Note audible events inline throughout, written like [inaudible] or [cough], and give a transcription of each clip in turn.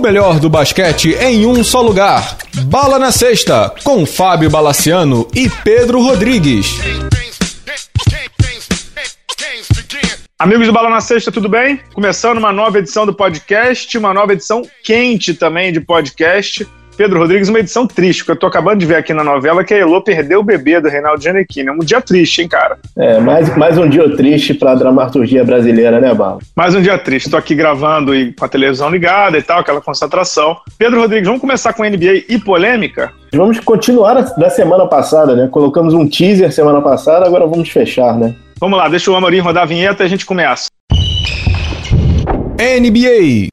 melhor do basquete em um só lugar. Bala na Sexta, com Fábio Balaciano e Pedro Rodrigues. Amigos do Bala na Sexta, tudo bem? Começando uma nova edição do podcast, uma nova edição quente também de podcast. Pedro Rodrigues, uma edição triste, que eu tô acabando de ver aqui na novela que a Elô perdeu o bebê do Reinaldo Giannichini. É um dia triste, hein, cara? É, mais, mais um dia triste pra dramaturgia brasileira, né, Bala? Mais um dia triste. Tô aqui gravando e com a televisão ligada e tal, aquela concentração. Pedro Rodrigues, vamos começar com NBA e polêmica? Vamos continuar da semana passada, né? Colocamos um teaser semana passada, agora vamos fechar, né? Vamos lá, deixa o Amorim rodar a vinheta e a gente começa. NBA.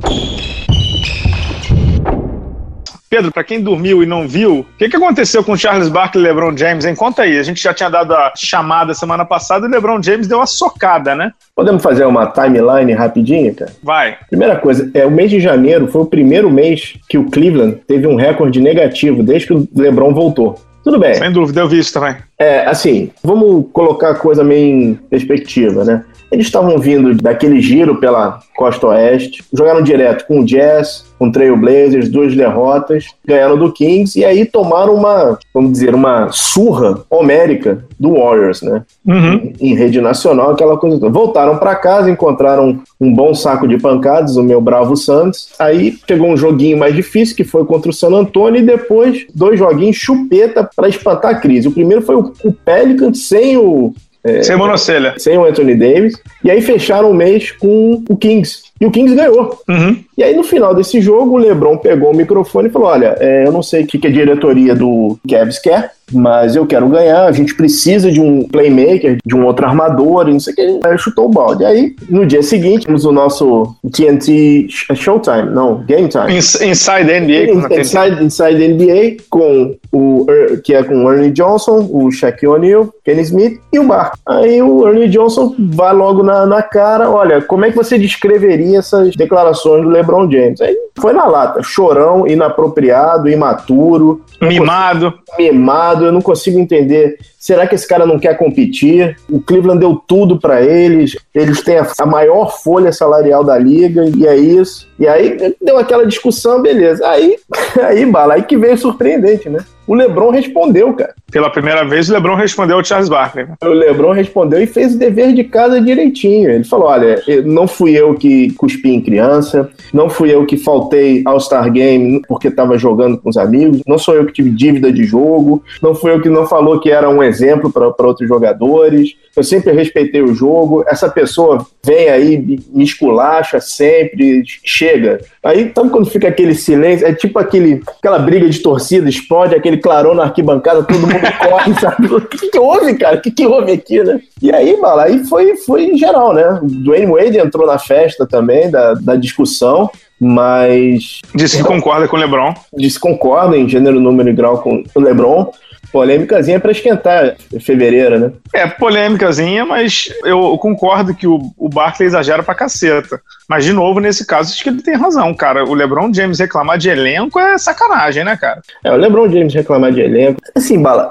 Pedro, para quem dormiu e não viu, o que, que aconteceu com Charles Barkley e LeBron James, hein? Conta aí. A gente já tinha dado a chamada semana passada e LeBron James deu uma socada, né? Podemos fazer uma timeline rapidinha, cara? Vai. Primeira coisa, é, o mês de janeiro foi o primeiro mês que o Cleveland teve um recorde negativo desde que o LeBron voltou. Tudo bem. Sem dúvida, eu vi isso também. É, assim, vamos colocar a coisa meio em perspectiva, né? Eles estavam vindo daquele giro pela costa oeste, jogaram direto com o Jazz, com o Trailblazers, duas derrotas, ganharam do Kings e aí tomaram uma, vamos dizer, uma surra homérica do Warriors, né? Uhum. Em, em rede nacional, aquela coisa toda. Voltaram para casa, encontraram um bom saco de pancadas, o meu bravo Santos. Aí pegou um joguinho mais difícil, que foi contra o San Antonio, e depois dois joguinhos chupeta para espantar a crise. O primeiro foi o, o Pelicans sem o é, sem monocelha. Sem o Anthony Davis. E aí fecharam o mês com o Kings. E o Kings ganhou. Uhum. E aí, no final desse jogo, o LeBron pegou o microfone e falou: Olha, é, eu não sei o que, que a diretoria do Cavs quer, mas eu quero ganhar. A gente precisa de um playmaker, de um outro armador, e não sei o que. Aí chutou o balde. Aí, no dia seguinte, temos o nosso TNT Showtime, não, Game Time. Inside NBA. Inside, Inside NBA, com o, que é com o Ernie Johnson, o Shaquille O'Neal, Kenny Smith e o Bar. Aí o Ernie Johnson vai logo na, na cara: Olha, como é que você descreveria essas declarações do LeBron James? Aí foi na lata, chorão, inapropriado, imaturo. Mimado. Consigo, mimado, eu não consigo entender. Será que esse cara não quer competir? O Cleveland deu tudo para eles, eles têm a, maior folha salarial da liga, e é isso. E aí deu aquela discussão, beleza. Aí, [laughs] aí bala, aí que veio surpreendente, né? O LeBron respondeu, cara. Pela primeira vez, o LeBron respondeu ao Charles Barkley. Né? O LeBron respondeu e fez o dever de casa direitinho. Ele falou: olha, não fui eu que cuspi em criança, não fui eu que faltei ao Star Game porque estava jogando com os amigos, não sou eu que tive dívida de jogo, não fui eu que não falou que era um exemplo para outros jogadores. Eu sempre respeitei o jogo. Essa pessoa vem aí, me esculacha sempre, chega. Aí, então, quando fica aquele silêncio, é tipo aquele, aquela briga de torcida, explode aquele clarão na arquibancada, todo mundo [laughs] corre, sabe? O que, que houve, cara? O que, que houve aqui, né? E aí, bala, aí foi, foi geral, né? O Dwayne Wade entrou na festa também, da, da discussão mas. Disse que concorda com o Lebron. Disse que concorda em gênero, número e grau com o Lebron. Polêmicazinha para esquentar fevereiro, né? É, polêmicazinha, mas eu concordo que o, o Barkley exagera pra caceta. Mas, de novo, nesse caso, acho que ele tem razão, cara. O LeBron James reclamar de elenco é sacanagem, né, cara? É, o LeBron James reclamar de elenco. Assim, Bala,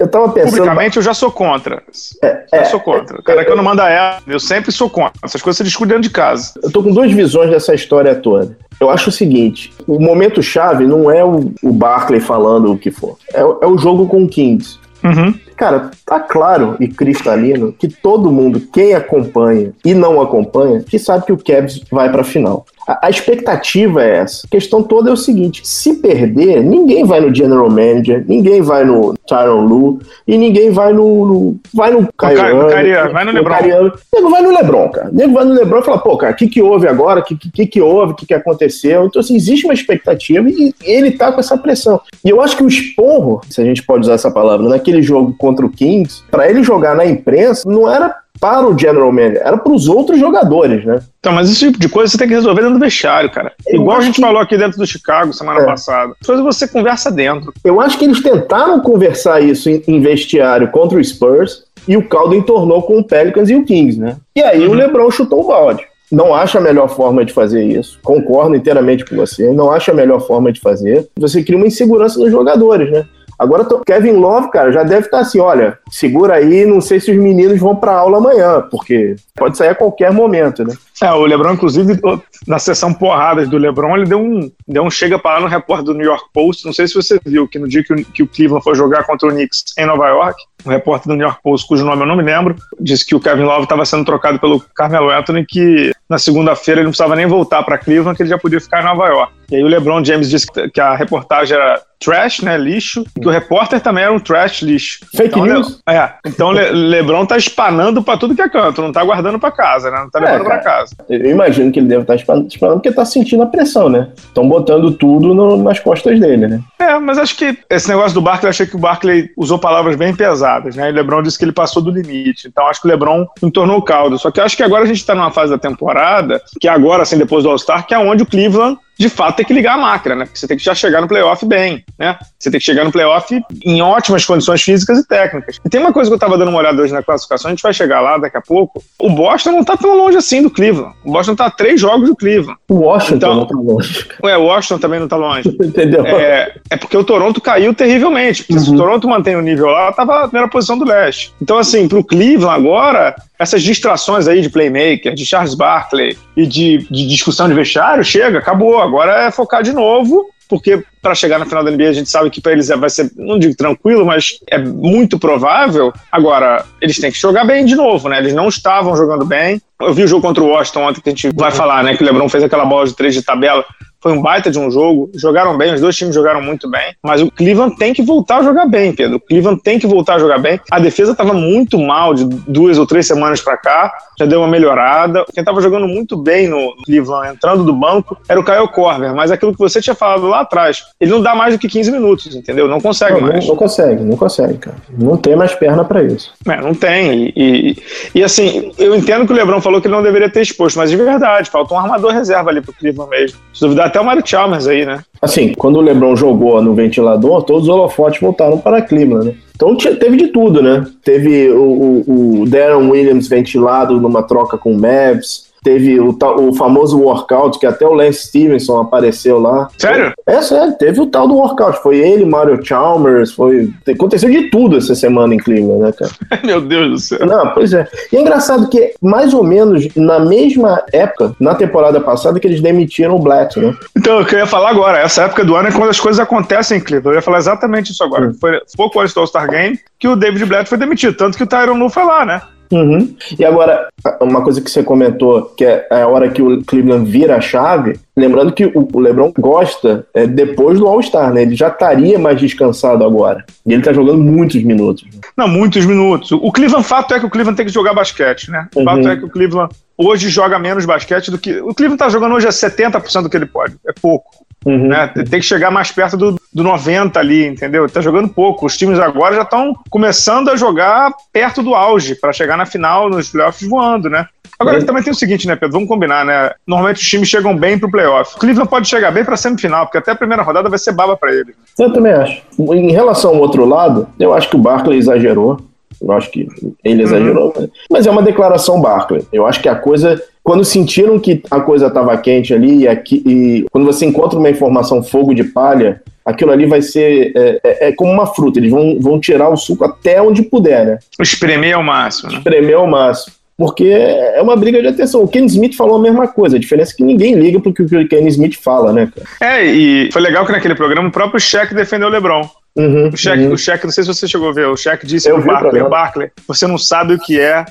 eu tava pensando. Publicamente, eu já sou contra. É, já é, sou contra. O cara que eu não manda ela, eu sempre sou contra. Essas coisas você discute dentro de casa. Eu tô com duas visões dessa história toda. Eu acho o seguinte: o momento chave não é o, o Barkley falando o que for, é, é o jogo com o Kings. Uhum. Cara, tá claro e cristalino que todo mundo, quem acompanha e não acompanha, que sabe que o Cavs vai pra final. A, a, expectativa é essa. A questão toda é o seguinte: se perder, ninguém vai no General Manager, ninguém vai no Tyron Lu e ninguém vai no. no vai no Caio. Vai no Lebron. Nego vai no Lebron, cara. Nego vai no Lebron e fala, pô, cara, o que, que houve agora? O que, que, que houve? O que, que aconteceu? Então, assim, existe uma expectativa e ele tá com essa pressão. E eu acho que o esporro, se a gente pode usar essa palavra, naquele jogo contra o Kings, para ele jogar na imprensa, não era para o general manager, era para os outros jogadores, né? Então, mas esse tipo de coisa você tem que resolver dentro do vestiário, cara. Eu Igual a gente que... falou aqui dentro do Chicago semana é. passada. Coisa você conversa dentro. Eu acho que eles tentaram conversar isso em, em vestiário contra o Spurs e o caldo entornou com o Pelicans e o Kings, né? E aí uhum. o LeBron chutou o balde. Não acho a melhor forma de fazer isso. Concordo inteiramente com você. Não acho a melhor forma de fazer. Você cria uma insegurança nos jogadores, né? Agora, Kevin Love, cara, já deve estar assim, olha, segura aí, não sei se os meninos vão pra aula amanhã, porque pode sair a qualquer momento, né? É, o Lebron, inclusive, na sessão porradas do Lebron, ele deu um, deu um chega para lá no repórter do New York Post. Não sei se você viu que no dia que o, que o Cleveland foi jogar contra o Knicks em Nova York, o repórter do New York Post, cujo nome eu não me lembro, disse que o Kevin Love estava sendo trocado pelo Carmelo Anthony, que na segunda-feira ele não precisava nem voltar para Cleveland, que ele já podia ficar em Nova York. E aí o LeBron James disse que a reportagem era trash, né, lixo, que o repórter também era um trash lixo. Fake então, news. Le, é, então Le, LeBron tá espanando para tudo que é canto, não tá guardando para casa, né? Não tá levando é, para casa. Eu imagino que ele deve estar tá espanando, espanando porque tá sentindo a pressão, né? Estão botando tudo no, nas costas dele, né? É, mas acho que esse negócio do Barkley, eu achei que o Barkley usou palavras bem pesadas, né? E LeBron disse que ele passou do limite. Então acho que o LeBron entornou o caldo. Só que acho que agora a gente tá numa fase da temporada, que agora, assim, depois do All-Star, que é onde o Cleveland de fato tem que ligar a máquina, né? Porque você tem que já chegar no playoff bem, né? Você tem que chegar no playoff em ótimas condições físicas e técnicas. E tem uma coisa que eu tava dando uma olhada hoje na classificação, a gente vai chegar lá daqui a pouco. O Boston não tá tão longe assim do Cleveland. O Boston tá a três jogos do Cleveland. O Washington então, não tá longe. Ué, o Washington também não tá longe. [laughs] Entendeu? É, é, porque o Toronto caiu terrivelmente. Uhum. Se o Toronto mantém o nível lá, tava na primeira posição do leste. Então, assim, pro Cleveland agora, essas distrações aí de playmaker, de Charles Barkley e de, de discussão de vestiário, chega, acabou. Agora é focar de novo, porque para chegar na final da NBA a gente sabe que para eles vai ser, não digo tranquilo, mas é muito provável. Agora, eles têm que jogar bem de novo, né? Eles não estavam jogando bem. Eu vi o jogo contra o Washington ontem que a gente vai falar, né? Que o LeBron fez aquela bola de três de tabela. Foi um baita de um jogo, jogaram bem, os dois times jogaram muito bem, mas o Cleveland tem que voltar a jogar bem, Pedro. O Cleveland tem que voltar a jogar bem. A defesa estava muito mal de duas ou três semanas para cá, já deu uma melhorada. Quem estava jogando muito bem no Cleveland, entrando do banco, era o Kyle Korver, mas aquilo que você tinha falado lá atrás, ele não dá mais do que 15 minutos, entendeu? Não consegue não, mais. Não, não, consegue, não consegue, cara. Não tem mais perna para isso. É, não tem. E, e, e, assim, eu entendo que o Lebron falou que ele não deveria ter exposto, mas de verdade, falta um armador reserva ali pro Cleveland mesmo. Se duvidar, até o Mario Chalmers aí, né? Assim, quando o LeBron jogou no ventilador, todos os holofotes voltaram para Clima, né? Então teve de tudo, né? Teve o, o, o Darren Williams ventilado numa troca com o Mavs, Teve o, o famoso workout, que até o Lance Stevenson apareceu lá. Sério? É sério, teve o tal do workout. Foi ele, Mario Chalmers, foi. Aconteceu de tudo essa semana em Cleveland, né, cara? [laughs] Meu Deus do céu. Não, pois é. E é engraçado que, mais ou menos, na mesma época, na temporada passada, que eles demitiram o Black, né? Então, eu queria falar agora. Essa época do ano é quando as coisas acontecem em Cleveland. Eu ia falar exatamente isso agora. Hum. Foi pouco antes do All-Star Game que o David Blatt foi demitido. Tanto que o Tyron Lu foi lá, né? Uhum. E agora, uma coisa que você comentou, que é a hora que o Cleveland vira a chave, lembrando que o LeBron gosta é, depois do All-Star, né? Ele já estaria mais descansado agora. E ele tá jogando muitos minutos. Não, muitos minutos. O Cleveland, fato é que o Cleveland tem que jogar basquete, né? O uhum. fato é que o Cleveland hoje joga menos basquete do que. O Cleveland tá jogando hoje a 70% do que ele pode. É pouco. Uhum. Né? Tem que chegar mais perto do, do 90 ali, entendeu? Tá jogando pouco. Os times agora já estão começando a jogar perto do auge para chegar na final, nos playoffs voando, né? Agora é. também tem o seguinte, né, Pedro? Vamos combinar, né? Normalmente os times chegam bem pro playoff. O Cleveland pode chegar bem pra semifinal, porque até a primeira rodada vai ser baba para ele. Eu também acho. Em relação ao outro lado, eu acho que o Barkley exagerou. Eu acho que ele exagerou, uhum. mas é uma declaração Barkley. Eu acho que a coisa quando sentiram que a coisa estava quente ali e, aqui, e, quando você encontra uma informação fogo de palha, aquilo ali vai ser é, é, é, como uma fruta, eles vão, vão tirar o suco até onde puder, né? Espremer ao máximo. Né? Espremer ao máximo. Porque é uma briga de atenção. O Ken Smith falou a mesma coisa. A diferença é que ninguém liga pro que o Ken Smith fala, né, cara? É, e foi legal que naquele programa o próprio Shaq defendeu o LeBron. Uhum, o Shaq, uhum. o Shaq, não sei se você chegou a ver, o Shaq disse Eu pro Barkley, Barkley, você não sabe o que é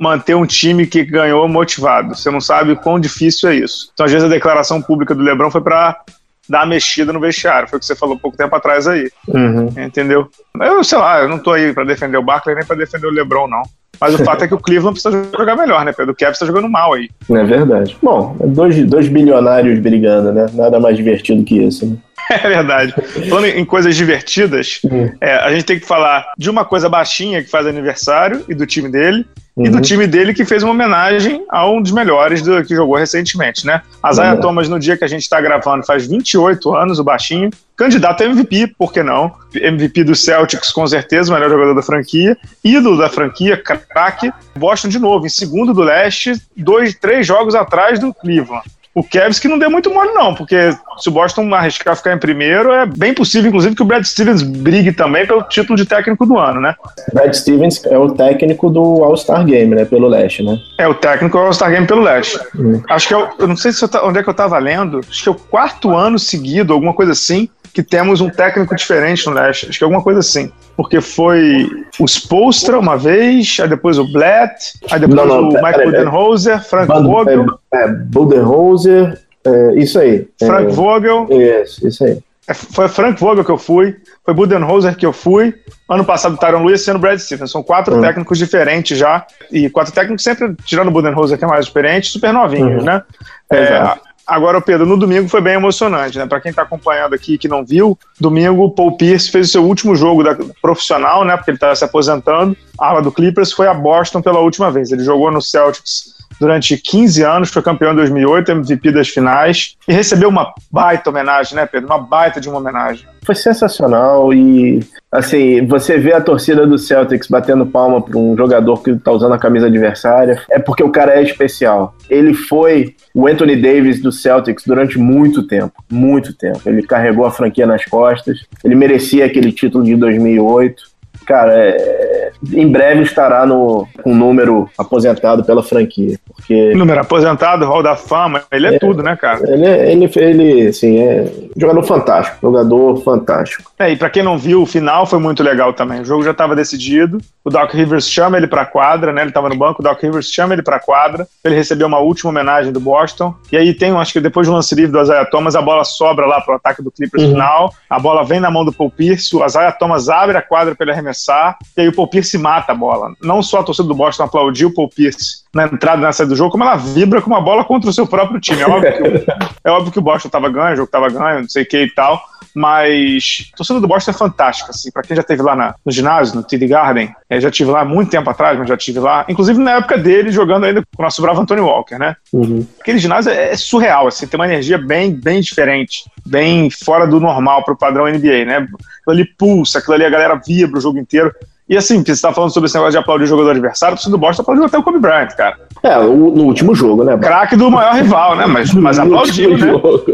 manter um time que ganhou motivado. Você não sabe o quão difícil é isso. Então, às vezes, a declaração pública do LeBron foi para dar uma mexida no vestiário. Foi o que você falou pouco tempo atrás aí. Uhum. Entendeu? Eu, sei lá, eu não tô aí para defender o Barkley nem para defender o LeBron, não. Mas o fato é que o Cleveland precisa jogar melhor, né, Pedro? O Kevin está jogando mal aí. É verdade. Bom, dois, dois bilionários brigando, né? Nada mais divertido que isso, né? [laughs] É verdade. Falando em coisas divertidas, uhum. é, a gente tem que falar de uma coisa baixinha que faz aniversário e do time dele, uhum. e do uhum. time dele que fez uma homenagem a um dos melhores do, que jogou recentemente, né? A Zaya uhum. Thomas, no dia que a gente está gravando, faz 28 anos, o baixinho, candidato a MVP, por que não? MVP do Celtics, com certeza, o melhor jogador da franquia, ídolo da franquia, craque. Boston de novo, em segundo do leste, dois, três jogos atrás do Cleveland. O Cavs que não deu muito mole, não, porque se o Boston arriscar ficar em primeiro, é bem possível, inclusive, que o Brad Stevens brigue também pelo título de técnico do ano, né? Brad Stevens é o técnico do All-Star Game, né? Pelo leste, né? É o técnico do All-Star Game pelo leste. Hum. Acho que é o, eu não sei se eu, onde é que eu tava lendo, acho que é o quarto ano seguido, alguma coisa assim, que temos um técnico diferente no leste. Acho que é alguma coisa assim. Porque foi o Spolstra uma vez, aí depois o Blatt, aí depois não, não, o Mike Budenholzer, Frank Vogel. É, é, Budenholzer, é, isso aí. Frank é, Vogel. Isso, isso aí. É, foi Frank Vogel que eu fui, foi Budenholzer que eu fui. Ano passado, Tyron Lewis sendo Brad Stevens. São quatro uhum. técnicos diferentes já. E quatro técnicos sempre, tirando o Budenholzer, que é mais experiente, super novinhos, uhum. né? É, Agora, Pedro, no domingo foi bem emocionante, né? Para quem está acompanhando aqui que não viu, domingo o Paul Pierce fez o seu último jogo da, profissional, né? Porque ele estava se aposentando. A ala do Clippers foi a Boston pela última vez. Ele jogou no Celtics durante 15 anos, foi campeão em 2008, MVP das finais, e recebeu uma baita homenagem, né, Pedro? Uma baita de uma homenagem. Foi sensacional e, assim, você vê a torcida do Celtics batendo palma para um jogador que está usando a camisa adversária, é porque o cara é especial. Ele foi o Anthony Davis do Celtics durante muito tempo, muito tempo. Ele carregou a franquia nas costas, ele merecia aquele título de 2008 cara, é, em breve estará no, um número aposentado pela franquia. Porque... Número aposentado, Hall da Fama, ele é, é tudo, né, cara? Ele, ele, ele, assim, é jogador fantástico, jogador fantástico. É, e pra quem não viu, o final foi muito legal também. O jogo já estava decidido, o Doc Rivers chama ele pra quadra, né? Ele tava no banco, o Doc Rivers chama ele pra quadra, ele recebeu uma última homenagem do Boston, e aí tem, acho que depois do lance livre do Isaiah Thomas, a bola sobra lá pro ataque do Clippers uhum. final, a bola vem na mão do Paul Pierce, o Isaiah Thomas abre a quadra pra ele arremessar arremessar, e aí o Paul Pierce mata a bola. Não só a torcida do Boston aplaudiu o Paul Pierce na entrada e na saída do jogo, como ela vibra com uma bola contra o seu próprio time. É óbvio que, é óbvio que o Boston estava ganho, o jogo estava ganho, não sei o que e tal, mas a torcida do Boston é fantástica, assim, para quem já esteve lá na, no ginásio, no TD Garden, é, já tive lá muito tempo atrás, mas já tive lá, inclusive na época dele, jogando ainda com o nosso bravo Anthony Walker, né? Uhum. Aquele ginásio é, é, surreal, assim, tem uma energia bem, bem diferente, bem fora do normal para o padrão NBA, né? Aquilo ali pulsa, aquilo ali a galera vibra o jogo inteiro. E assim, você tá falando sobre esse negócio de aplaudir o jogador adversário, o do Boston aplaudiu até o Kobe Bryant, cara. É, no último jogo, né? Craque do maior rival, né? Mas, mas aplaudiu, né? Jogo.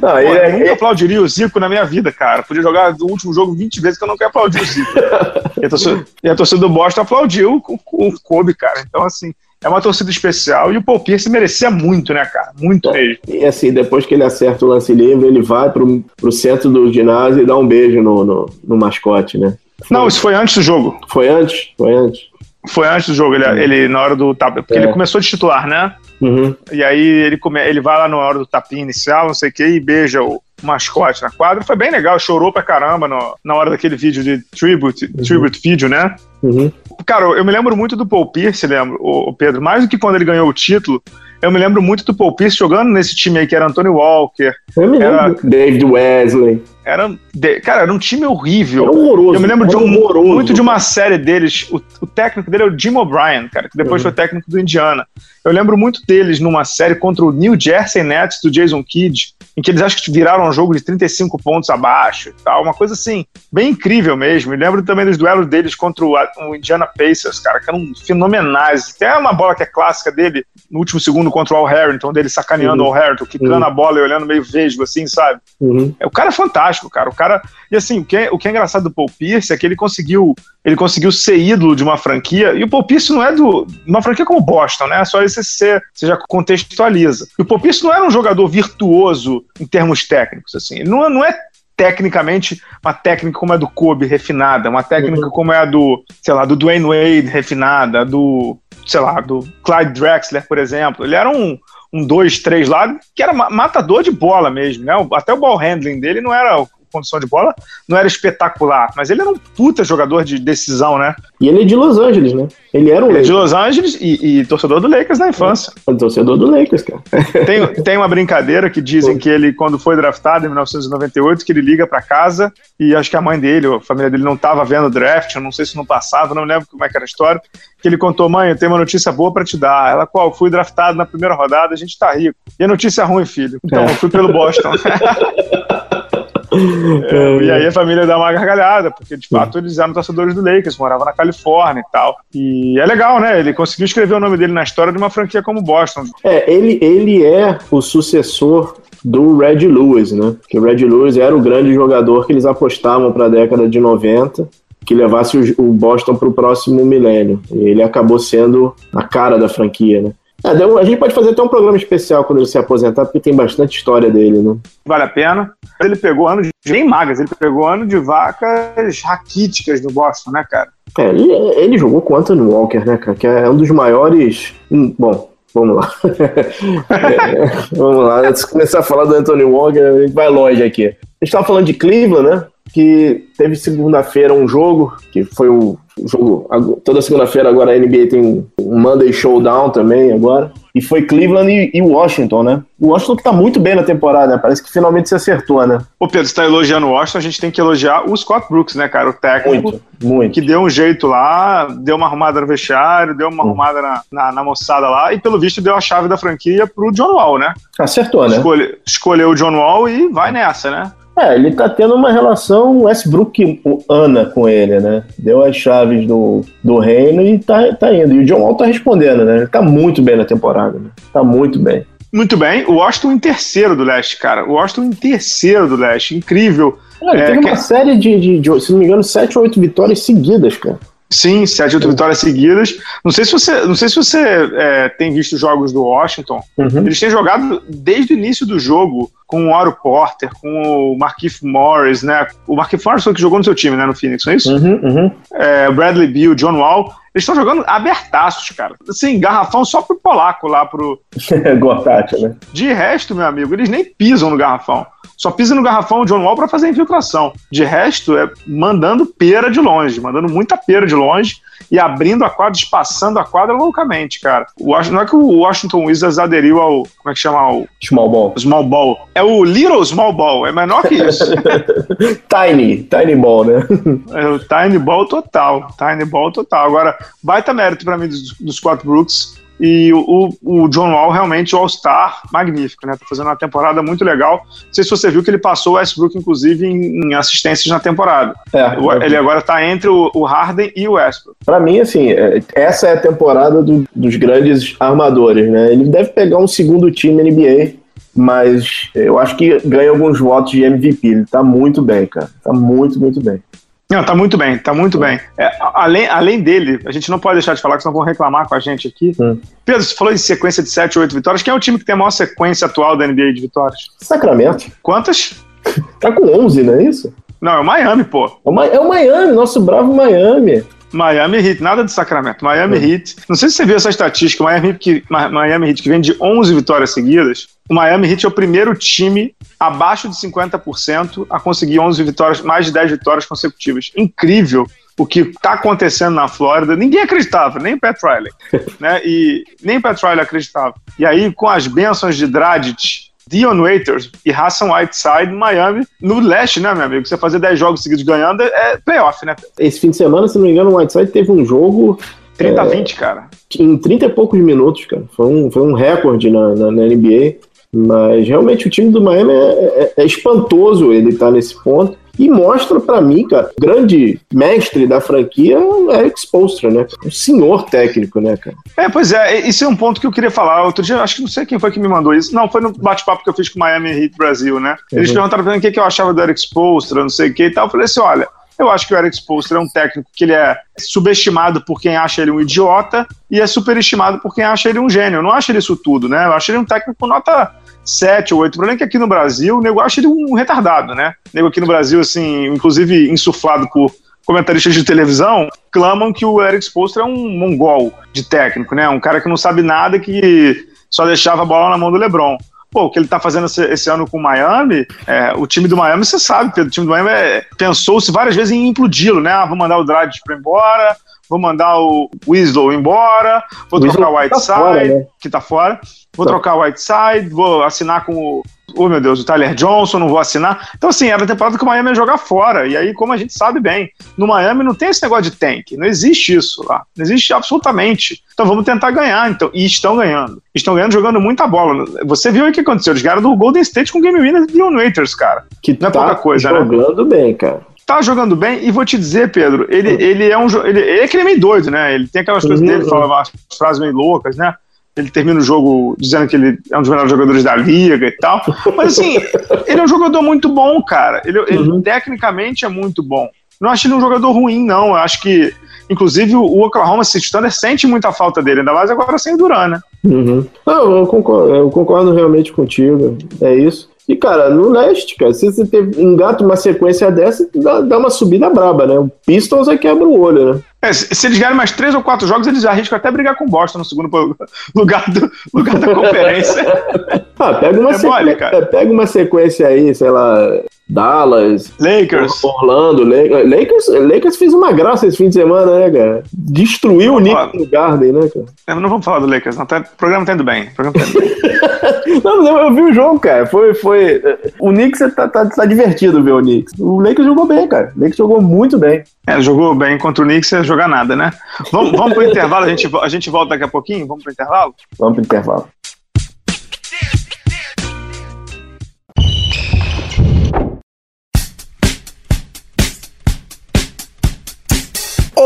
Não, Pô, é, eu nunca é... aplaudiria o Zico na minha vida, cara. Podia jogar do último jogo 20 vezes que eu não quero aplaudir o Zico. [laughs] e, a torcida, e a torcida do Boston aplaudiu com o Kobe, cara. Então, assim, é uma torcida especial e o Paul Pierce merecia muito, né, cara? Muito é, mesmo. E assim, depois que ele acerta o lance livre, ele vai pro, pro centro do ginásio e dá um beijo no, no, no mascote, né? Não, isso foi antes do jogo. Foi antes? Foi antes. Foi antes do jogo, ele, uhum. ele na hora do tapa. Porque é. ele começou de titular, né? Uhum. E aí ele, come, ele vai lá na hora do tapinha inicial, não sei o que, e beija o mascote na quadra. Foi bem legal, chorou pra caramba no, na hora daquele vídeo de tribute, uhum. tribute vídeo, né? Uhum. Cara, eu me lembro muito do Paul Pierce, lembro, o, Pedro, mais do que quando ele ganhou o título, eu me lembro muito do Paul Pierce jogando nesse time aí, que era Anthony Walker. Eu me lembro. Era, David Wesley. Era, cara, era um time horrível. Era horroroso. Eu me lembro de um, muito de uma série deles. O, o, técnico dele é o Jim O'Brien, cara, que depois uhum. foi técnico do Indiana. Eu lembro muito deles numa série contra o New Jersey Nets do Jason Kidd, em que eles acho que viraram um jogo de 35 pontos abaixo e tal. Uma coisa assim, bem incrível mesmo. Me lembro também dos duelos deles contra o, o Indiana Pacers, cara, que eram fenomenais. Tem uma bola que é clássica dele no último segundo contra o Al Harrington, dele sacaneando uhum. o Al Harrington, quicando uhum. a bola e olhando meio vesgo, assim, sabe? Uhum. É, o cara é fantástico, cara. O cara. E assim, o que, é, o que é engraçado do Paul Pierce é que ele conseguiu. Ele conseguiu ser ídolo de uma franquia, e o Paul Pierce não é do. Uma franquia como Boston, né? Só isso você, você já contextualiza. E o Paul Pierce não era um jogador virtuoso em termos técnicos, assim. Ele não, não é tecnicamente uma técnica como a do Kobe refinada, uma técnica uhum. como é a do, sei lá, do Dwayne Wade refinada, do, sei lá, do Clyde Drexler, por exemplo. Ele era um, um dois, três lá, que era matador de bola mesmo, né? Até o ball handling dele não era condição de bola, não era espetacular, mas ele era um puta jogador de decisão, né? E ele é de Los Angeles, né? Ele era um ele é de Los Angeles e, e, torcedor do Lakers na infância. É, torcedor do Lakers, cara. [laughs] Tem, tem uma brincadeira que dizem que ele, quando foi draftado em 1998, que ele liga para casa e acho que a mãe dele, a família dele não estava vendo o draft, eu não sei se não passava, não lembro como é que era a história, que ele contou, mãe, eu tenho uma notícia boa para te dar. Ela, qual? Fui draftado na primeira rodada, a gente tá rico. E a notícia ruim, filho. Então, é. eu fui pelo Boston. [laughs] [laughs] É, e aí a família dá uma gargalhada, porque de fato eles eram torcedores do Lakers, moravam na Califórnia e tal. E é legal, né? Ele conseguiu escrever o nome dele na história de uma franquia como Boston. É, ele, ele é o sucessor do Red Lewis, né? Que o Red Lewis era o grande jogador que eles apostavam para a década de 90 que levasse o Boston para o próximo milênio. E ele acabou sendo a cara da franquia, né? É, a gente pode fazer até um programa especial quando ele se aposentar, porque tem bastante história dele, né? Vale a pena. Ele pegou ano de. bem magas, ele pegou ano de vacas raquíticas do Boston, né, cara? É, ele, ele jogou com o Anthony Walker, né, cara? Que é um dos maiores. Hum, bom, vamos lá. [laughs] é, vamos lá. Antes de começar a falar do Anthony Walker, a gente vai longe aqui. A gente estava falando de Cleveland, né? Que teve segunda-feira um jogo, que foi o jogo. Toda segunda-feira agora a NBA tem um Monday Showdown também agora. E foi Cleveland e, e Washington, né? O Washington que tá muito bem na temporada, né? Parece que finalmente se acertou, né? Ô Pedro, você tá elogiando o Washington, a gente tem que elogiar o Scott Brooks, né, cara? O técnico. Muito, muito. Que deu um jeito lá, deu uma arrumada no vestiário, deu uma hum. arrumada na, na, na, moçada lá e, pelo visto, deu a chave da franquia pro John Wall, né? Acertou, né? Escolhe, escolheu o John Wall e vai nessa, né? É, ele tá tendo uma relação Westbrook-Ana com ele, né? Deu as chaves do, do reino e tá, tá indo. E o John Wall tá respondendo, né? Ele tá muito bem na temporada, né? Tá muito bem. Muito bem. O Washington em terceiro do leste, cara. O Washington em terceiro do leste. Incrível. Ele é, teve uma série de, de, de, se não me engano, sete ou oito vitórias seguidas, cara. Sim, sete oito vitórias seguidas. Não sei se você, não sei se você é, tem visto jogos do Washington. Uhum. Eles têm jogado desde o início do jogo com o Oro Porter, com o Marquise Morris, né? O Marquise Morris foi que jogou no seu time, né? No Phoenix, não é isso? Uhum, uhum. É, Bradley Beal, John Wall. Eles estão jogando abertaços, cara. Assim, garrafão só pro polaco lá, pro. [laughs] Gotati, né? De resto, meu amigo, eles nem pisam no garrafão. Só pisa no garrafão John Wall para fazer infiltração. De resto, é mandando pera de longe, mandando muita pera de longe e abrindo a quadra, espaçando a quadra loucamente, cara. O, não é que o Washington Wizards aderiu ao. Como é que chama? O, small ball. Small ball. É o Little Small Ball, é menor que isso. [laughs] tiny, tiny ball, né? É o Tiny Ball total. Tiny Ball total. Agora, baita mérito para mim dos, dos Brooks e o, o John Wall realmente All-Star magnífico, né? Tá fazendo uma temporada muito legal. Não sei se você viu que ele passou o Westbrook, inclusive, em, em assistências na temporada. É, ele agora tá entre o, o Harden e o Westbrook. Para mim, assim, é, essa é a temporada do, dos grandes armadores, né? Ele deve pegar um segundo time NBA, mas eu acho que ganha alguns votos de MVP. Ele tá muito bem, cara. Tá muito, muito bem. Não, tá muito bem, tá muito bem. É, além, além dele, a gente não pode deixar de falar, que senão vão reclamar com a gente aqui. Hum. Pedro, você falou em sequência de 7 ou 8 vitórias. Quem é o time que tem a maior sequência atual da NBA de vitórias? Sacramento. Quantas? [laughs] tá com 11, não é isso? Não, é o Miami, pô. É o, é o Miami, nosso bravo Miami. Miami Heat, nada de Sacramento. Miami hum. Heat. Não sei se você viu essa estatística, Miami Heat, que, Miami Heat que vem de 11 vitórias seguidas. O Miami Heat é o primeiro time abaixo de 50% a conseguir 11 vitórias, mais de 10 vitórias consecutivas. Incrível o que está acontecendo na Flórida. Ninguém acreditava, nem o Pat Riley. [laughs] né? E nem o Pat Riley acreditava. E aí, com as bênçãos de Dragic, Dion Waiters e Hassan Whiteside Miami, no leste, né, meu amigo? Você fazer 10 jogos seguidos ganhando é playoff, né? Esse fim de semana, se não me engano, o Whiteside teve um jogo. 30 a é, 20, cara. Em 30 e poucos minutos, cara. Foi um, foi um recorde na, na, na NBA. Mas realmente o time do Miami é, é, é espantoso ele estar tá nesse ponto. E mostra para mim, cara, o grande mestre da franquia é o Eric Spolstra, né? Um senhor técnico, né, cara? É, pois é, isso é um ponto que eu queria falar. Outro dia, acho que não sei quem foi que me mandou isso. Não, foi no bate-papo que eu fiz com o Miami Heat Brasil, né? Eles uhum. perguntaram pra mim o que, que eu achava do Eric Spolstra, não sei o que e tal. Eu falei assim, olha, eu acho que o Eric Spolstra é um técnico que ele é subestimado por quem acha ele um idiota e é superestimado por quem acha ele um gênio. Eu não acho ele isso tudo, né? Eu acho ele um técnico nota 7 ou 8. O problema é que aqui no Brasil o nego acha ele um retardado, né? O nego aqui no Brasil, assim, inclusive insuflado por comentaristas de televisão, clamam que o Eric Spoelstra é um mongol de técnico, né? Um cara que não sabe nada, que só deixava a bola na mão do LeBron. Pô, o que ele tá fazendo esse, esse ano com o Miami, é, o time do Miami, você sabe, o time do Miami é, pensou-se várias vezes em implodi-lo, né? Ah, vou mandar o Dragic para embora, vou mandar o Winslow embora, vou trocar o Whiteside, tá fora, né? que tá fora, vou tá. trocar o Whiteside, vou assinar com o oh meu Deus, o Tyler Johnson, não vou assinar. Então, assim, era a temporada que o Miami ia jogar fora. E aí, como a gente sabe bem, no Miami não tem esse negócio de tank. Não existe isso lá. Não existe absolutamente. Então vamos tentar ganhar. Então, e estão ganhando. Estão ganhando jogando muita bola. Você viu o que aconteceu? Eles ganharam do Golden State com Game Winner e o Waiters, cara. Que não é tá pouca coisa, jogando né? Jogando bem, cara tá jogando bem, e vou te dizer, Pedro, ele, ele é um ele, ele é que ele é meio doido, né? Ele tem aquelas coisas uhum. dele, fala umas frases meio loucas, né? ele termina o jogo dizendo que ele é um dos melhores jogadores da liga e tal. Mas assim, [laughs] ele é um jogador muito bom, cara. Ele, ele uhum. tecnicamente é muito bom. Não acho ele um jogador ruim, não. Eu acho que, inclusive, o Oklahoma City Thunder sente muita falta dele, ainda mais agora sem o Duran, né? Uhum. Não, eu concordo, eu concordo realmente contigo. É isso. E, cara, no leste, cara, se você engata uma sequência dessa, dá, dá uma subida braba, né? O Pistons é quebra o olho, né? É, se eles ganharem mais três ou quatro jogos, eles arriscam até brigar com o Boston no segundo [laughs] lugar, do, lugar da conferência. [laughs] ah, pega uma, é mole, é, pega uma sequência aí, sei lá, Dallas, Lakers, Orlando, Lakers, Lakers fez uma graça esse fim de semana, né, cara? Destruiu o Knicks no Garden, né, cara? É, não vamos falar do Lakers, não. Tá, o programa tá indo bem. Tá indo bem. [laughs] não, eu, eu vi o jogo, cara. Foi, foi. O Knicks tá, tá, tá divertido ver o Knicks. O Lakers jogou bem, cara. O Lakers jogou muito bem. É, jogou bem contra o Knicks, ia jogar nada, né? Vamos, vamos pro [laughs] intervalo, a gente, a gente volta daqui a pouquinho? Vamos pro intervalo? Vamos pro intervalo.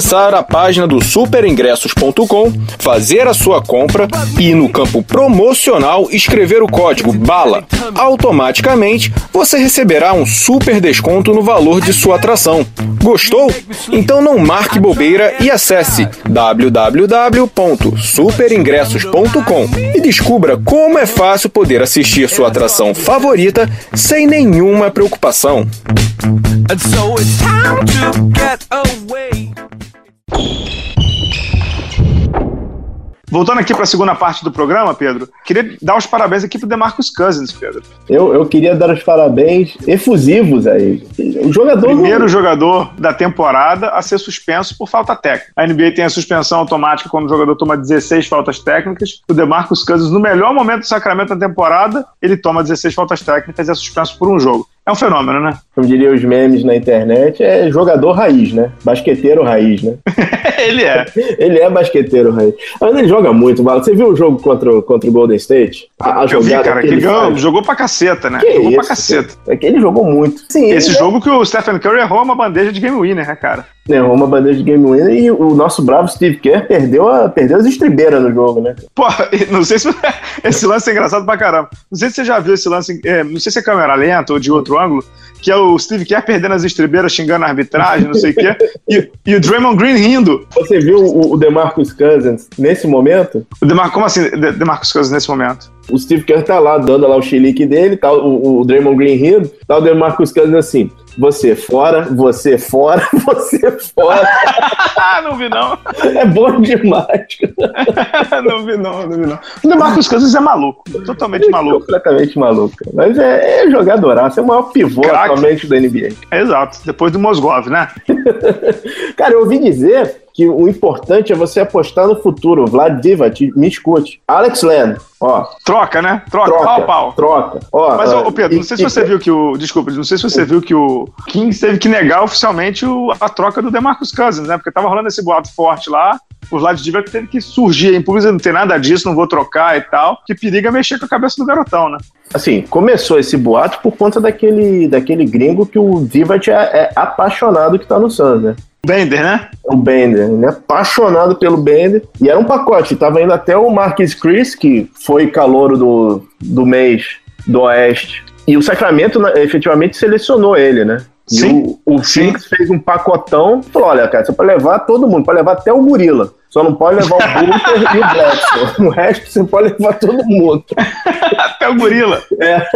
a página do superingressos.com, fazer a sua compra e no campo promocional escrever o código BALA. Automaticamente, você receberá um super desconto no valor de sua atração. Gostou? Então não marque bobeira e acesse www.superingressos.com e descubra como é fácil poder assistir sua atração favorita sem nenhuma preocupação. And so it's time to get away. Voltando aqui para a segunda parte do programa, Pedro, queria dar os parabéns aqui para Demarcus Cousins, Pedro. Eu, eu queria dar os parabéns efusivos a ele. O jogador. Primeiro jogador da temporada a ser suspenso por falta técnica. A NBA tem a suspensão automática quando o jogador toma 16 faltas técnicas. O Demarcus Cousins, no melhor momento do Sacramento da temporada, ele toma 16 faltas técnicas e é suspenso por um jogo. É um fenômeno, né? Como diria os memes na internet, é jogador raiz, né? Basqueteiro raiz, né? [laughs] ele é. [laughs] ele é basqueteiro raiz. Mas ele joga muito. Você viu o jogo contra, contra o Golden State? A, a Eu vi, cara, que ele ganhou, jogou pra caceta, né? Que jogou isso, pra caceta. É que ele jogou muito. Sim, Esse jogo é... que o Stephen Curry errou uma bandeja de game winner, né, cara? Errou uma bandeja de game winner e o nosso bravo Steve Kerr perdeu, a, perdeu as estribeiras no jogo, né? Pô, [laughs] não sei se [laughs] esse lance é engraçado pra caramba. Não sei se você já viu esse lance, é, não sei se é câmera lenta ou de outro ângulo, que é o Steve Kerr perdendo as estribeiras, xingando a arbitragem, não sei o quê, e, e, o Draymond Green rindo. Você viu o, o DeMarcus Cousins nesse momento? O DeMar, como assim, De DeMarcus Cousins nesse momento? O Steve Kerr tá lá, dando lá o chilique dele, tá o, o Draymond Green rindo, tá o DeMarcus Cousins assim, você fora, você fora, [laughs] você fora. [laughs] não vi não. É bom demais. [laughs] não vi não, não vi não. O DeMarcus Cousins é maluco, totalmente é maluco. Completamente maluco. Mas é, é jogadoraço, é o maior pivô Crack. atualmente da NBA. É, exato, depois do Mosgov, né? Cara, eu ouvi dizer que o importante é você apostar no futuro. Vlad Divac, me escute. Alex Len, ó. Troca, né? Troca, troca pau pau. Troca. Ó, Mas, ô, Pedro, não sei se você viu que o. Desculpa, não sei se você viu que o Kings teve que negar oficialmente o, a troca do DeMarcus Cousins, né? Porque tava rolando esse boato forte lá. O Vlad Divac teve que surgir em público, não tem nada disso, não vou trocar e tal. Que periga mexer com a cabeça do garotão, né? Assim, começou esse boato por conta daquele, daquele gringo que o Divac é, é apaixonado que tá no Suns, né? Bender, né? O Bender, ele é apaixonado pelo Bender. E era um pacote, tava indo até o Marquis Chris, que foi calouro do, do mês do Oeste. E o Sacramento efetivamente selecionou ele, né? Sim. E o, o Phoenix fez um pacotão. Falou: olha, cara, você pode levar todo mundo, pode levar até o gorila. Só não pode levar o Booker e o Blackson. O resto você pode levar todo mundo. Até o gorila. É.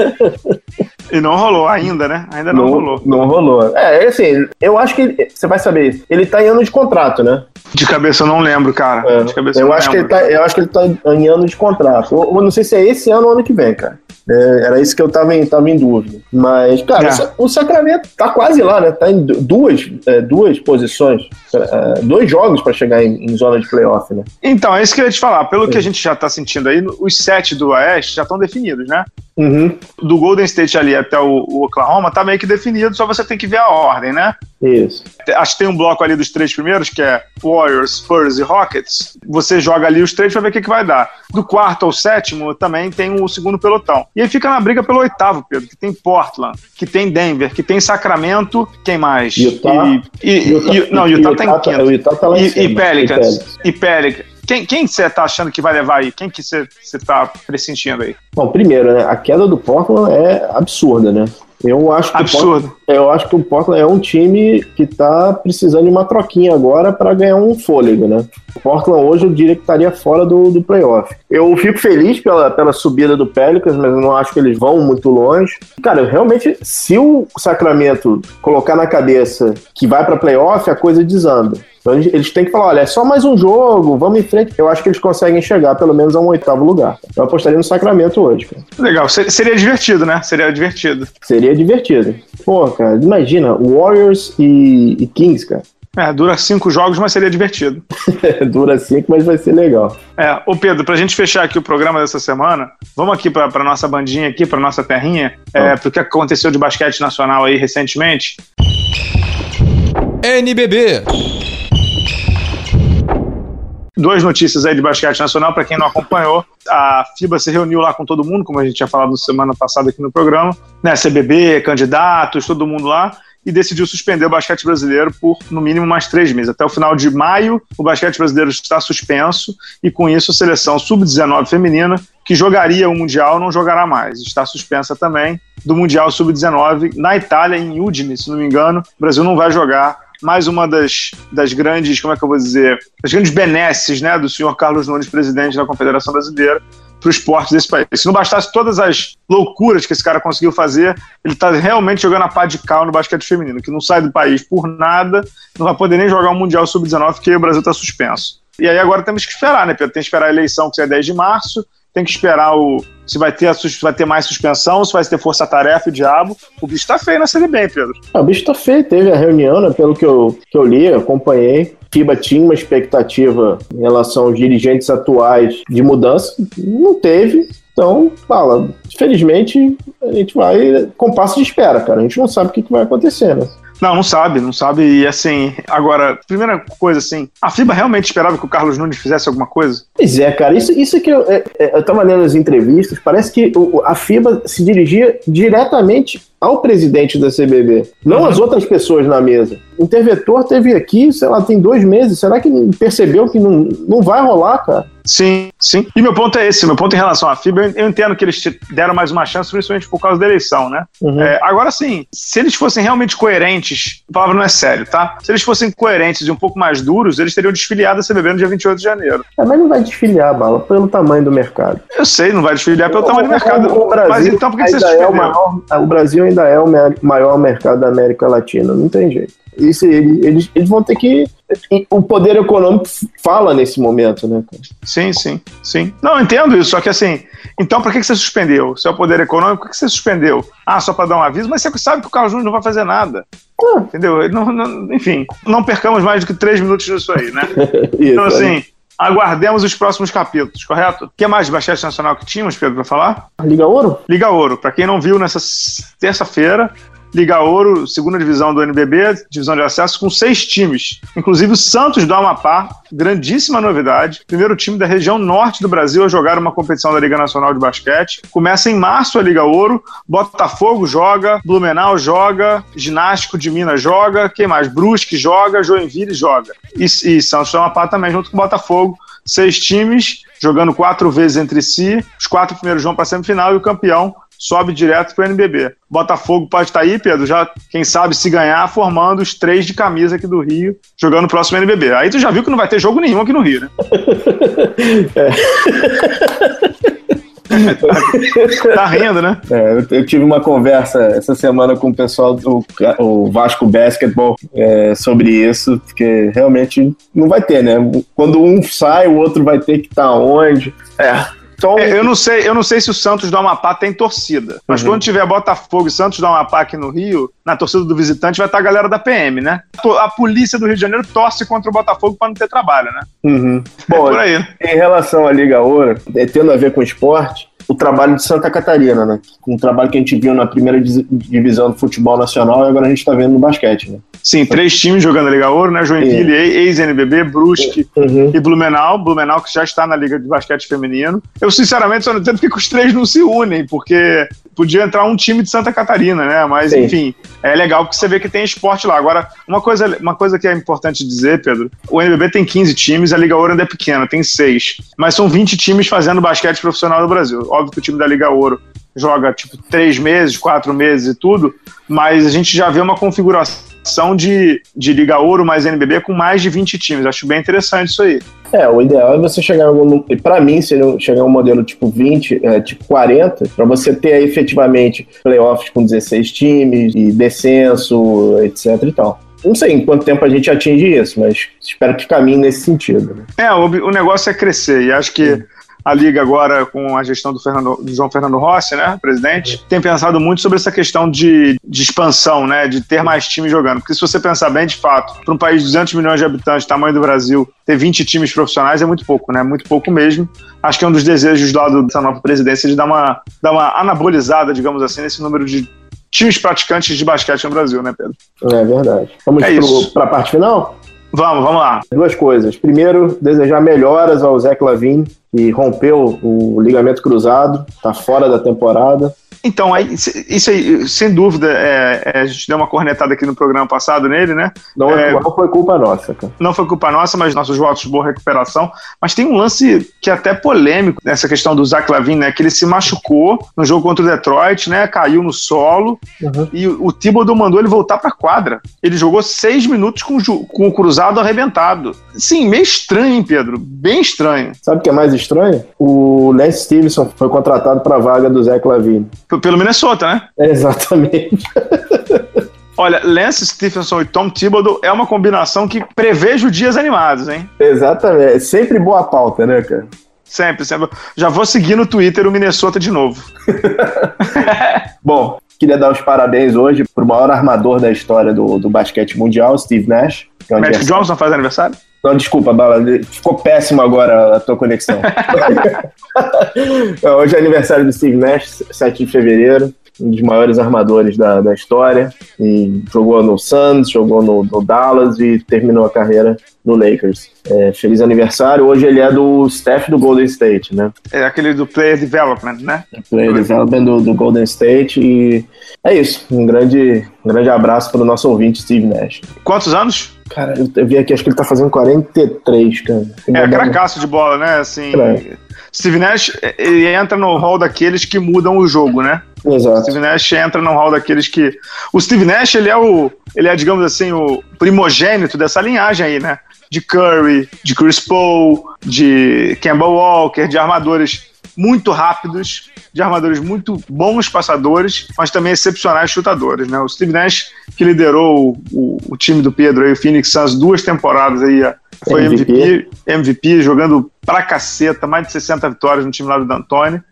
E não rolou ainda, né? Ainda não, não rolou. Não rolou. É, assim, eu acho que você vai saber. Ele tá em ano de contrato, né? De cabeça eu não lembro, cara. É. De cabeça eu, eu acho lembro. que ele tá, eu acho que ele tá em ano de contrato. Eu, eu não sei se é esse ano ou ano que vem, cara. É, era isso que eu tava em, tava em dúvida. Mas, cara, é. o Sacramento tá quase lá, né? Tá em duas, é, duas posições, é, dois jogos para chegar em, em, zona de playoff, né? Então, é isso que eu ia te falar. Pelo que a gente já tá sentindo aí, os sete do Oeste já estão definidos, né? Uhum. Do Golden State ali até o, o, Oklahoma tá meio que definido, só você tem que ver a ordem, né? Isso. Acho que tem um bloco ali dos três primeiros, que é Warriors, Spurs e Rockets. Você joga ali os três pra ver o que, que vai dar. Do quarto ao sétimo também tem o segundo pelotão. E aí fica na briga pelo oitavo, Pedro, que tem Portland, que tem Denver, que tem Sacramento, quem mais? Utah. E, e, Utah, e não, Utah, Utah tá em quinto. Utah tá lá e, e Pelicans. E Pelicans. Quem, quem você tá achando que vai levar aí? Quem que você tá pressentindo aí? Bom, primeiro, né, a queda do Portland é absurda, né? Eu acho que Absurdo. Portland, eu acho que o Portland é um time que está precisando de uma troquinha agora para ganhar um fôlego, né? O Portland hoje eu diria que estaria fora do, do playoff. Eu fico feliz pela, pela subida do Pelicans, mas eu não acho que eles vão muito longe. Cara, realmente, se o Sacramento colocar na cabeça que vai para playoff, a coisa desanda. Então eles têm que falar, olha, é só mais um jogo, vamos em frente. Eu acho que eles conseguem chegar pelo menos a um oitavo lugar. Eu apostaria no Sacramento hoje. Cara. Legal, seria divertido, né? Seria divertido. Seria divertido. Pô, cara, imagina, Warriors e, e Kings, cara. É, dura cinco jogos, mas seria divertido. [laughs] dura cinco, mas vai ser legal. É, ô Pedro, pra gente fechar aqui o programa dessa semana, vamos aqui pra, pra nossa bandinha aqui, pra nossa terrinha, é, ah. é, pro que aconteceu de basquete nacional aí recentemente. NBB Duas notícias aí de basquete nacional, para quem não acompanhou. A FIBA se reuniu lá com todo mundo, como a gente tinha falado semana passada aqui no programa, né? CBB, candidatos, todo mundo lá, e decidiu suspender o basquete brasileiro por no mínimo mais três meses. Até o final de maio, o basquete brasileiro está suspenso, e com isso a seleção sub-19 feminina, que jogaria o Mundial, não jogará mais. Está suspensa também do Mundial Sub-19 na Itália, em Udine, se não me engano. O Brasil não vai jogar mais uma das, das grandes, como é que eu vou dizer, das grandes benesses né, do senhor Carlos Nunes, presidente da Confederação Brasileira, para o esporte desse país. Se não bastasse todas as loucuras que esse cara conseguiu fazer, ele está realmente jogando a pá de cal no basquete feminino, que não sai do país por nada, não vai poder nem jogar o Mundial Sub-19, porque o Brasil está suspenso. E aí agora temos que esperar, né, Pedro? Tem que esperar a eleição, que é 10 de março, tem que esperar o, se vai ter, vai ter mais suspensão, se vai ter força-tarefa e diabo. O bicho tá feio na Série B, Pedro. Ah, o bicho tá feio. Teve a reunião, né, pelo que eu, que eu li, acompanhei. FIBA tinha uma expectativa em relação aos dirigentes atuais de mudança. Não teve. Então, fala, felizmente a gente vai com passo de espera, cara. A gente não sabe o que, que vai acontecer, né? Não, não sabe, não sabe. E assim, agora, primeira coisa assim, a FIBA realmente esperava que o Carlos Nunes fizesse alguma coisa? Pois é, cara, isso, isso que eu, é, é, eu tava lendo as entrevistas, parece que a FIBA se dirigia diretamente ao presidente da CBB, não uhum. às outras pessoas na mesa. O interventor teve aqui, sei lá, tem dois meses. Será que percebeu que não, não vai rolar, cara? Sim, sim. E meu ponto é esse, meu ponto em relação à FIBA, eu entendo que eles deram mais uma chance, principalmente por causa da eleição, né? Uhum. É, agora sim, se eles fossem realmente coerentes, a palavra não é sério, tá? Se eles fossem coerentes e um pouco mais duros, eles teriam desfiliado a CBB no dia 28 de janeiro. É, mas não vai desfiliar, Bala, pelo tamanho do mercado. Eu sei, não vai desfiliar pelo o, tamanho do mercado. O, Brasil mas então por que, você é o maior, O Brasil ainda é o maior mercado da América Latina, não tem jeito. Isso, eles, eles vão ter que. O poder econômico fala nesse momento, né? Sim, sim, sim. Não, entendo isso, só que assim, então por que você suspendeu? Se é o poder econômico, por que você suspendeu? Ah, só para dar um aviso, mas você sabe que o Carlos Júnior não vai fazer nada. Ah. Entendeu? Não, não, enfim, não percamos mais do que três minutos nisso aí, né? [laughs] isso, então, assim. Aguardemos os próximos capítulos, correto? O que mais de basquete nacional que tínhamos, Pedro, para falar? Liga Ouro? Liga Ouro. Para quem não viu, nessa terça-feira, Liga Ouro, segunda divisão do NBB, divisão de acesso, com seis times. Inclusive o Santos do Amapá, grandíssima novidade. Primeiro time da região norte do Brasil a jogar uma competição da Liga Nacional de Basquete. Começa em março a Liga Ouro. Botafogo joga, Blumenau joga, Ginástico de Minas joga, quem mais? Brusque joga, Joinville joga. E, e Santos do Amapá também, junto com o Botafogo. Seis times jogando quatro vezes entre si. Os quatro primeiros vão para a semifinal e o campeão sobe direto para o NBB. Botafogo pode estar tá aí, Pedro, já, quem sabe, se ganhar, formando os três de camisa aqui do Rio, jogando o próximo NBB. Aí tu já viu que não vai ter jogo nenhum aqui no Rio, né? é. [laughs] tá rindo, né? É, eu, eu, tive uma conversa essa semana com o pessoal do o Vasco Basketball é, sobre isso, porque realmente não vai ter, né? Quando um sai, o outro vai ter que estar tá onde. É. Então, é, eu não sei, eu não sei se o Santos do Amapá tem torcida, mas uhum. quando tiver Botafogo e Santos do Amapá aqui no Rio, na torcida do visitante vai estar a galera da PM, né? A polícia do Rio de Janeiro torce contra o Botafogo para não ter trabalho, né? Uhum. É Bom, por aí. Em relação à Liga Ouro, é, tendo a ver com esporte, o trabalho de Santa Catarina, né? Um trabalho que a gente viu na primeira divisão do futebol nacional e agora a gente está vendo no basquete, né? Sim, três times jogando a Liga Ouro, né? Joinville, ex-NBB, Brusque uhum. e Blumenau. Blumenau que já está na Liga de Basquete Feminino. Eu, sinceramente, só não entendo porque os três não se unem, porque podia entrar um time de Santa Catarina, né? Mas, Sim. enfim, é legal porque você vê que tem esporte lá. Agora, uma coisa, uma coisa que é importante dizer, Pedro, o NBB tem 15 times, a Liga Ouro ainda é pequena, tem seis. Mas são 20 times fazendo basquete profissional no Brasil. Óbvio que o time da Liga Ouro joga, tipo, três meses, quatro meses e tudo, mas a gente já vê uma configuração de, de Liga Ouro mais NBB com mais de 20 times. Acho bem interessante isso aí. É, o ideal é você chegar algum. Para mim, seria chegar um modelo tipo 20, é, tipo 40, para você ter efetivamente playoffs com 16 times e descenso, etc e tal. Não sei em quanto tempo a gente atinge isso, mas espero que caminhe nesse sentido. Né? É, o, o negócio é crescer e acho que. Sim a Liga agora com a gestão do, Fernando, do João Fernando Rossi, né, presidente, tem pensado muito sobre essa questão de, de expansão, né, de ter mais times jogando. Porque se você pensar bem, de fato, para um país de 200 milhões de habitantes, tamanho do Brasil, ter 20 times profissionais é muito pouco, né, muito pouco mesmo. Acho que é um dos desejos do lado dessa nova presidência de dar uma, dar uma anabolizada, digamos assim, nesse número de times praticantes de basquete no Brasil, né, Pedro? É verdade. Vamos é para a parte final? Vamos, vamos lá. Duas coisas. Primeiro, desejar melhoras ao Zé Clavin, que rompeu o ligamento cruzado, está fora da temporada. Então, aí, isso aí, sem dúvida, é, é, a gente deu uma cornetada aqui no programa passado nele, né? Não, é, não foi culpa nossa, cara. Não foi culpa nossa, mas nossos votos, boa recuperação. Mas tem um lance que é até polêmico nessa questão do Zach Lavin, né? Que ele se machucou no jogo contra o Detroit, né? Caiu no solo uhum. e o, o Thibodeau mandou ele voltar pra quadra. Ele jogou seis minutos com, com o cruzado arrebentado. Sim, meio estranho, hein, Pedro? Bem estranho. Sabe o que é mais estranho? O Lance Stevenson foi contratado pra vaga do Zach Lavin pelo Minnesota, né? [laughs] Exatamente. [laughs] Olha, Lance Stephenson e Tom Thibodeau é uma combinação que prevejo dias animados, hein? Exatamente. É sempre boa pauta, né, cara? Sempre, sempre. Já vou seguir no Twitter o Minnesota de novo. [laughs] Bom, queria dar os parabéns hoje pro maior armador da história do, do basquete mundial, Steve Nash. É Magic Johnson faz aniversário? Não, desculpa, Bala, ficou péssimo agora a tua conexão. [laughs] Hoje é aniversário do Steve Nash, 7 de fevereiro, um dos maiores armadores da, da história. E jogou no Suns, jogou no, no Dallas e terminou a carreira no Lakers. É, feliz aniversário. Hoje ele é do staff do Golden State, né? É aquele do Player Development, né? Player Development do, do Golden State. E é isso. Um grande, um grande abraço para o nosso ouvinte, Steve Nash. Quantos anos? Cara, eu vi aqui, acho que ele tá fazendo 43, cara. é, cracaço de bola, né? Assim, é. Steve Nash, ele entra no hall daqueles que mudam o jogo, né? Exato. O Steve Nash entra no hall daqueles que... O Steve Nash, ele é o... Ele é, digamos assim, o primogênito dessa linhagem aí, né? De Curry, de Chris Paul, de Kemba Walker, de armadores muito rápidos, de armadores muito bons passadores, mas também excepcionais chutadores. Né? O Steve Nash, que liderou o, o time do Pedro, aí, o Phoenix Suns, duas temporadas aí, foi MVP. MVP, MVP, jogando pra caceta, mais de 60 vitórias no time lá do D'Antoni.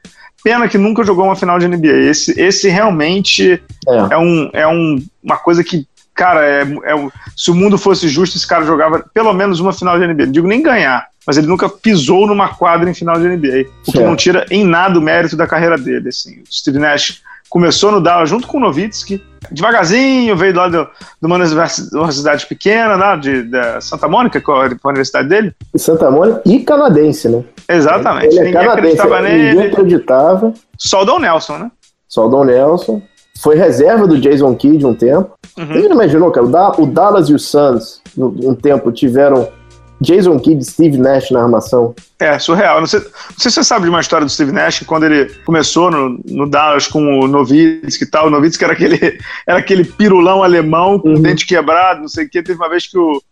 Pena que nunca jogou uma final de NBA. Esse, esse realmente é, é um, é um, uma coisa que cara, é, é, se o mundo fosse justo, esse cara jogava pelo menos uma final de NBA. Não digo nem ganhar, mas ele nunca pisou numa quadra em final de NBA, o que não tira em nada o mérito da carreira dele. Assim. O Steve Nash começou no Dallas junto com o Nowitzki, devagarzinho, veio lá de uma universidade pequena, lá de, de Santa Mônica, qual é a universidade dele? Santa Mônica e canadense, né? Exatamente. Ele é ninguém canadense, acreditava nele. Ninguém acreditava. Só o Don Nelson, né? Só o Don Nelson. Foi reserva do Jason Kidd um tempo. Uhum. Você imaginou, cara? O Dallas e o Suns, um tempo, tiveram Jason Kidd, Steve Nash na armação. É, surreal. Não sei, não sei se você sabe de uma história do Steve Nash, quando ele começou no, no Dallas com o Nowitzki e tal. O Nowitzki era aquele, [laughs] era aquele pirulão alemão com uhum. dente quebrado, não sei o quê. Teve uma vez que o,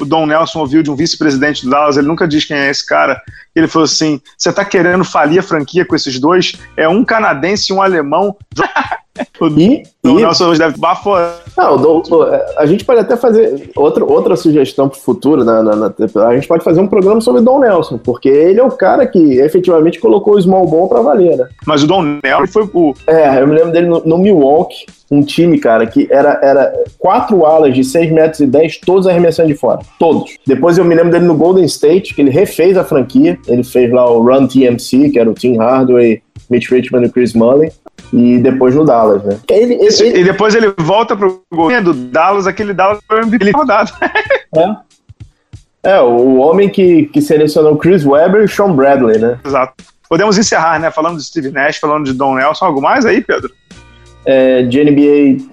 o Don Nelson ouviu de um vice-presidente do Dallas, ele nunca diz quem é esse cara. Ele falou assim: você tá querendo falir a franquia com esses dois? É um canadense e um alemão. [laughs] o e. Nelson hoje deve baforar. Não, a gente pode até fazer outra, outra sugestão para o futuro. Na, na, na, a gente pode fazer um programa sobre Don Nelson, porque ele é o cara que efetivamente colocou o small ball para valer, né? Mas o Don Nelson foi o. É, eu me lembro dele no, no Milwaukee um time, cara, que era, era quatro alas de 6 metros e 10, todos arremessando de fora. Todos. Depois eu me lembro dele no Golden State, que ele refez a franquia. Ele fez lá o Run TMC, que era o Tim Hardaway, Mitch Richmond e Chris Mullin. E depois no Dallas, né? Ele, ele, ele... E depois ele volta pro Golden do Dallas, aquele Dallas foi MVP rodado. é. É, o homem que, que selecionou Chris Webber e Sean Bradley, né? Exato. Podemos encerrar, né? Falando de Steve Nash, falando de Don Nelson. Algo mais aí, Pedro? é, de NBA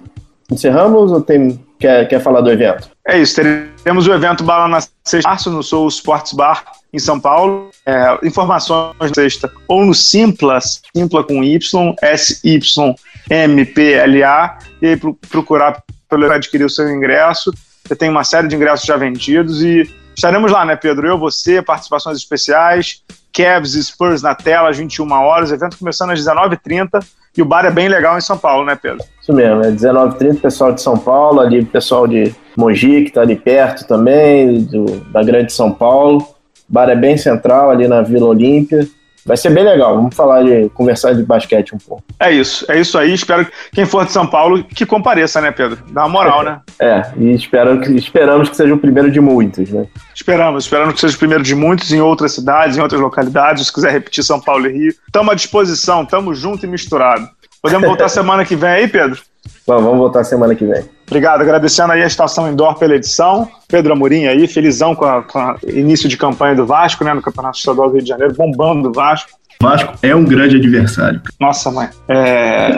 encerramos ou tem, quer, quer falar do evento? É isso, teremos o evento Bala na sexta março no Soul Sports Bar em São Paulo. É, informações na sexta ou no Simpla, Simpla com Y, S-Y-M-P-L-A, e aí procurar pelo adquirir o seu ingresso. Você tem uma série de ingressos já vendidos e estaremos lá, né, Pedro? Eu, você, participações especiais, Cavs e Spurs na tela às 21 horas, evento começando às 19h30 e o bar é bem legal em São Paulo, né, Pedro? Isso mesmo, é 19h30, pessoal de São Paulo, ali pessoal de Mogi, que está ali perto também, do, da Grande São Paulo. O bar é bem central, ali na Vila Olímpia. Vai ser bem legal. Vamos falar de conversar de basquete um pouco. É isso, é isso aí. Espero que quem for de São Paulo que compareça, né, Pedro? Dá uma moral, né? É, e espero que, esperamos que seja o primeiro de muitos, né? Esperamos, esperamos que seja o primeiro de muitos em outras cidades, em outras localidades. Se quiser repetir São Paulo e Rio, estamos à disposição, estamos junto e misturado. Podemos voltar [laughs] semana que vem aí, Pedro? Bom, vamos voltar semana que vem. Obrigado, agradecendo aí a Estação Indoor pela edição. Pedro Amorim aí, felizão com o início de campanha do Vasco, né, no Campeonato Estadual do Rio de Janeiro, bombando o Vasco. Vasco é um grande adversário. Nossa, mãe. É...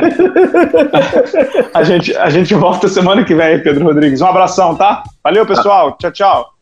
[laughs] a, gente, a gente volta semana que vem, Pedro Rodrigues. Um abração, tá? Valeu, pessoal. Tchau, tchau.